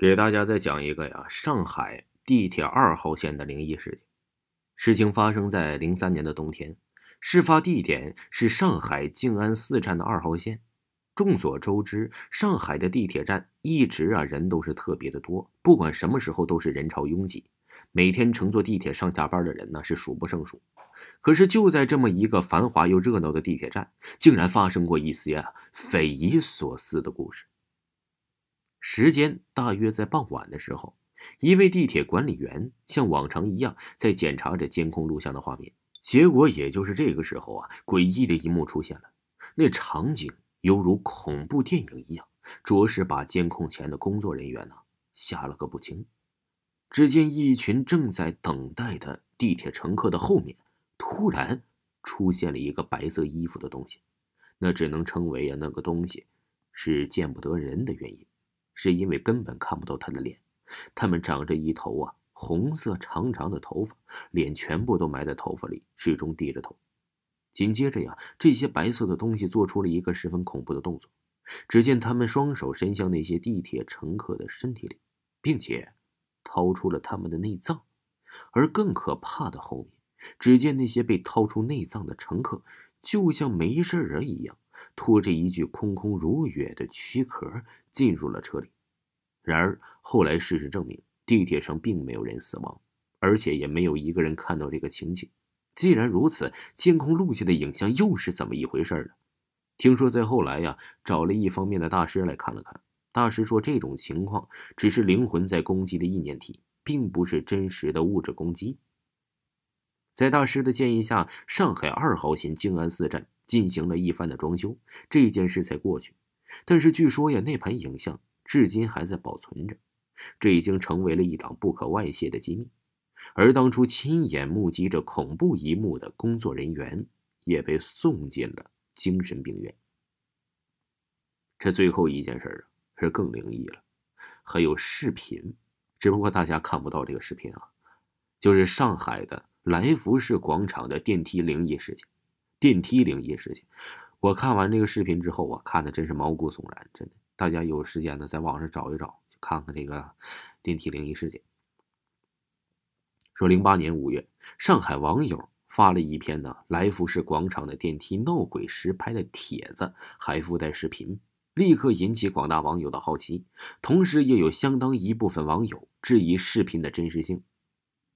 给大家再讲一个呀，上海地铁二号线的灵异事件。事情发生在零三年的冬天，事发地点是上海静安寺站的二号线。众所周知，上海的地铁站一直啊人都是特别的多，不管什么时候都是人潮拥挤，每天乘坐地铁上下班的人呢是数不胜数。可是就在这么一个繁华又热闹的地铁站，竟然发生过一些啊匪夷所思的故事。时间大约在傍晚的时候，一位地铁管理员像往常一样在检查着监控录像的画面。结果也就是这个时候啊，诡异的一幕出现了。那场景犹如恐怖电影一样，着实把监控前的工作人员呢吓了个不轻。只见一群正在等待的地铁乘客的后面，突然出现了一个白色衣服的东西。那只能称为啊，那个东西是见不得人的原因。是因为根本看不到他的脸，他们长着一头啊红色长长的头发，脸全部都埋在头发里，始终低着头。紧接着呀，这些白色的东西做出了一个十分恐怖的动作。只见他们双手伸向那些地铁乘客的身体里，并且掏出了他们的内脏。而更可怕的后面，只见那些被掏出内脏的乘客，就像没事人一样。拖着一具空空如也的躯壳进入了车里，然而后来事实证明，地铁上并没有人死亡，而且也没有一个人看到这个情景。既然如此，监控录下的影像又是怎么一回事呢？听说在后来呀，找了一方面的大师来看了看，大师说这种情况只是灵魂在攻击的意念体，并不是真实的物质攻击。在大师的建议下，上海二号线静安寺站。进行了一番的装修，这件事才过去。但是据说呀，那盘影像至今还在保存着，这已经成为了一档不可外泄的机密。而当初亲眼目击着恐怖一幕的工作人员，也被送进了精神病院。这最后一件事啊，是更灵异了，还有视频，只不过大家看不到这个视频啊，就是上海的来福士广场的电梯灵异事件。电梯灵异事情，我看完这个视频之后，我看的真是毛骨悚然，真的。大家有时间呢，在网上找一找，看看这个电梯灵异事件。说零八年五月，上海网友发了一篇呢来福士广场的电梯闹鬼实拍的帖子，还附带视频，立刻引起广大网友的好奇，同时也有相当一部分网友质疑视频的真实性。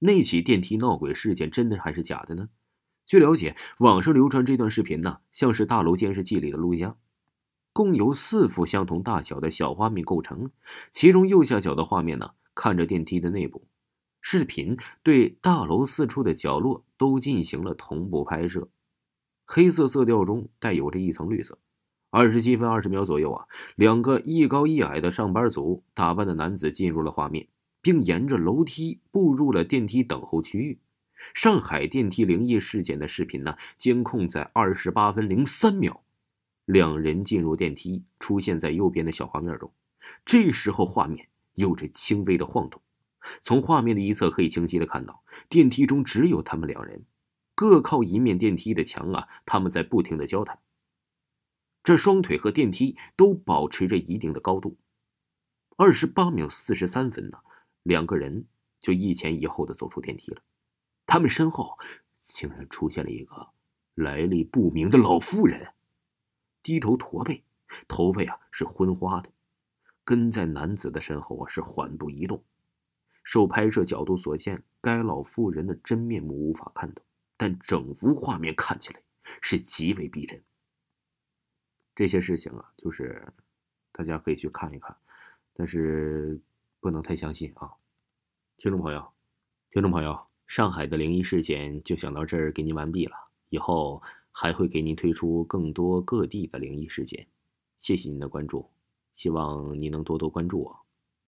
那起电梯闹鬼事件真的还是假的呢？据了解，网上流传这段视频呢，像是大楼监视器里的录像，共由四幅相同大小的小画面构成。其中右下角的画面呢，看着电梯的内部，视频对大楼四处的角落都进行了同步拍摄，黑色色调中带有着一层绿色。二十七分二十秒左右啊，两个一高一矮的上班族打扮的男子进入了画面，并沿着楼梯步入了电梯等候区域。上海电梯灵异事件的视频呢？监控在二十八分零三秒，两人进入电梯，出现在右边的小画面中。这时候画面有着轻微的晃动，从画面的一侧可以清晰的看到，电梯中只有他们两人，各靠一面电梯的墙啊，他们在不停的交谈。这双腿和电梯都保持着一定的高度。二十八秒四十三分呢，两个人就一前一后的走出电梯了。他们身后竟然出现了一个来历不明的老妇人，低头驼背，头发呀是昏花的，跟在男子的身后啊是缓步移动。受拍摄角度所限，该老妇人的真面目无法看到，但整幅画面看起来是极为逼真。这些事情啊，就是大家可以去看一看，但是不能太相信啊，听众朋友，听众朋友。上海的灵异事件就想到这儿，给您完毕了。以后还会给您推出更多各地的灵异事件。谢谢您的关注，希望您能多多关注我。